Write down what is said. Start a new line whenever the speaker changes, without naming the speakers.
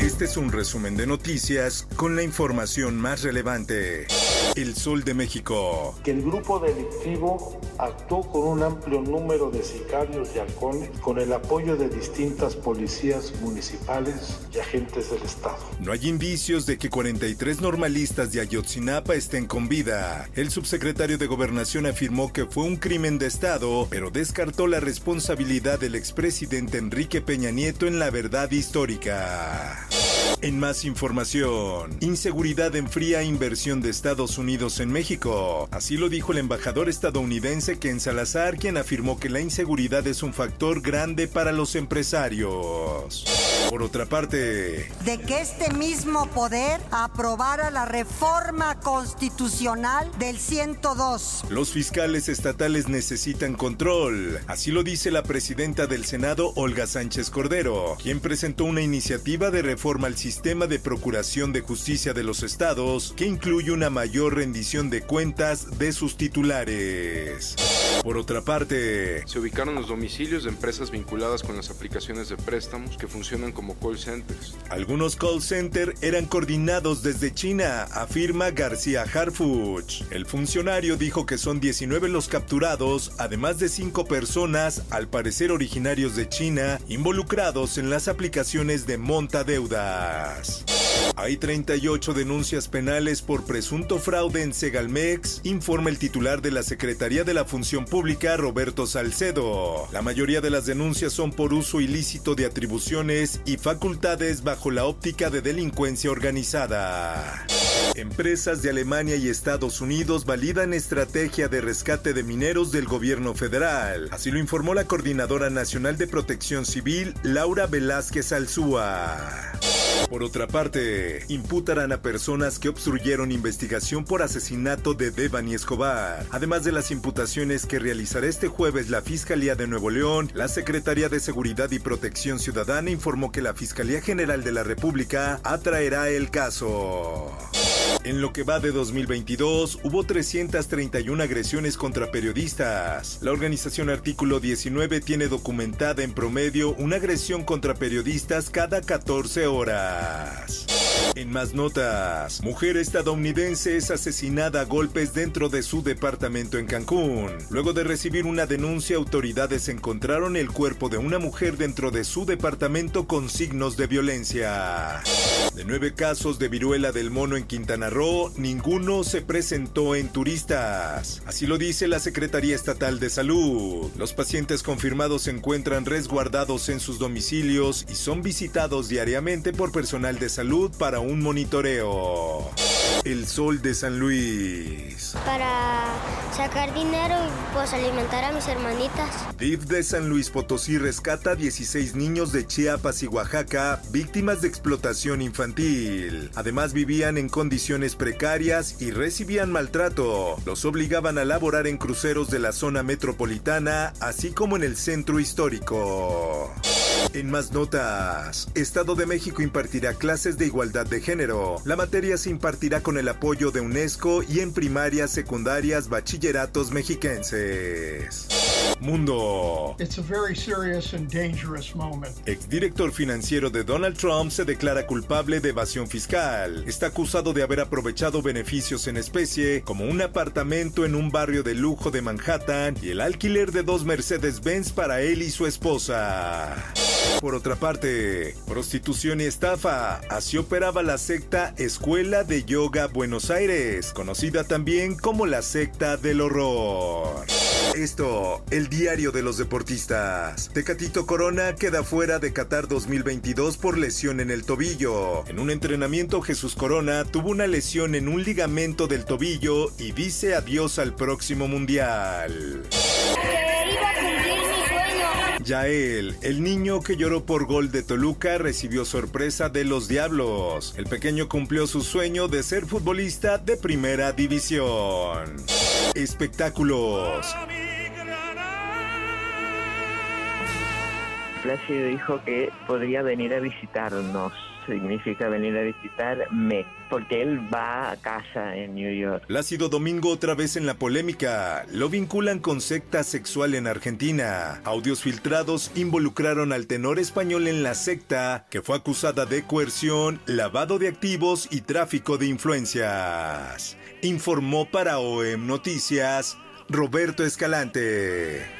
Este es un resumen de noticias con la información más relevante. El Sol de México.
Que el grupo delictivo actuó con un amplio número de sicarios y halcones con el apoyo de distintas policías municipales y agentes del Estado.
No hay indicios de que 43 normalistas de Ayotzinapa estén con vida. El subsecretario de Gobernación afirmó que fue un crimen de Estado, pero descartó la responsabilidad del expresidente Enrique Peña Nieto en la verdad histórica. En más información, inseguridad enfría inversión de Estados Unidos en México. Así lo dijo el embajador estadounidense Ken Salazar, quien afirmó que la inseguridad es un factor grande para los empresarios. Por otra parte,
de que este mismo poder aprobara la reforma constitucional del 102.
Los fiscales estatales necesitan control. Así lo dice la presidenta del Senado, Olga Sánchez Cordero, quien presentó una iniciativa de reforma al sistema de procuración de justicia de los estados que incluye una mayor rendición de cuentas de sus titulares. Por otra parte,
se ubicaron los domicilios de empresas vinculadas con las aplicaciones de préstamos que funcionan como call centers.
Algunos call centers eran coordinados desde China, afirma García Harfuch. El funcionario dijo que son 19 los capturados, además de 5 personas, al parecer originarios de China, involucrados en las aplicaciones de monta deudas. Hay 38 denuncias penales por presunto fraude en Segalmex, informa el titular de la Secretaría de la Función Pública, Roberto Salcedo. La mayoría de las denuncias son por uso ilícito de atribuciones y facultades bajo la óptica de delincuencia organizada. Empresas de Alemania y Estados Unidos validan estrategia de rescate de mineros del gobierno federal. Así lo informó la Coordinadora Nacional de Protección Civil, Laura Velázquez Alzúa. Por otra parte, imputarán a personas que obstruyeron investigación por asesinato de Devani Escobar. Además de las imputaciones que realizará este jueves la Fiscalía de Nuevo León, la Secretaría de Seguridad y Protección Ciudadana informó que la Fiscalía General de la República atraerá el caso. En lo que va de 2022, hubo 331 agresiones contra periodistas. La organización Artículo 19 tiene documentada en promedio una agresión contra periodistas cada 14 horas. En más notas, mujer estadounidense es asesinada a golpes dentro de su departamento en Cancún. Luego de recibir una denuncia, autoridades encontraron el cuerpo de una mujer dentro de su departamento con signos de violencia. De nueve casos de viruela del mono en Quintana Roo, ninguno se presentó en turistas. Así lo dice la Secretaría Estatal de Salud. Los pacientes confirmados se encuentran resguardados en sus domicilios y son visitados diariamente por personal de salud para un monitoreo. El Sol de San Luis.
Para sacar dinero y pues alimentar a mis hermanitas.
DIF de San Luis Potosí rescata 16 niños de Chiapas y Oaxaca víctimas de explotación infantil. Además vivían en condiciones precarias y recibían maltrato. Los obligaban a laborar en cruceros de la zona metropolitana, así como en el centro histórico. En más notas, Estado de México impartirá clases de igualdad de género. La materia se impartirá con el apoyo de UNESCO y en primarias, secundarias, bachilleratos mexiquenses. Mundo. Exdirector financiero de Donald Trump se declara culpable de evasión fiscal. Está acusado de haber aprovechado beneficios en especie, como un apartamento en un barrio de lujo de Manhattan y el alquiler de dos Mercedes-Benz para él y su esposa. Por otra parte, prostitución y estafa. Así operaba la secta Escuela de Yoga Buenos Aires, conocida también como la secta del horror. Esto, el diario de los deportistas. Tecatito Corona queda fuera de Qatar 2022 por lesión en el tobillo. En un entrenamiento, Jesús Corona tuvo una lesión en un ligamento del tobillo y dice adiós al próximo mundial. Yael, el niño que lloró por gol de Toluca, recibió sorpresa de los Diablos. El pequeño cumplió su sueño de ser futbolista de primera división. Espectáculos.
Plácido dijo que podría venir a visitarnos significa venir a visitarme, porque él va a casa en New York.
Plácido Domingo otra vez en la polémica. Lo vinculan con secta sexual en Argentina. Audios filtrados involucraron al tenor español en la secta, que fue acusada de coerción, lavado de activos y tráfico de influencias. Informó para OEM Noticias Roberto Escalante.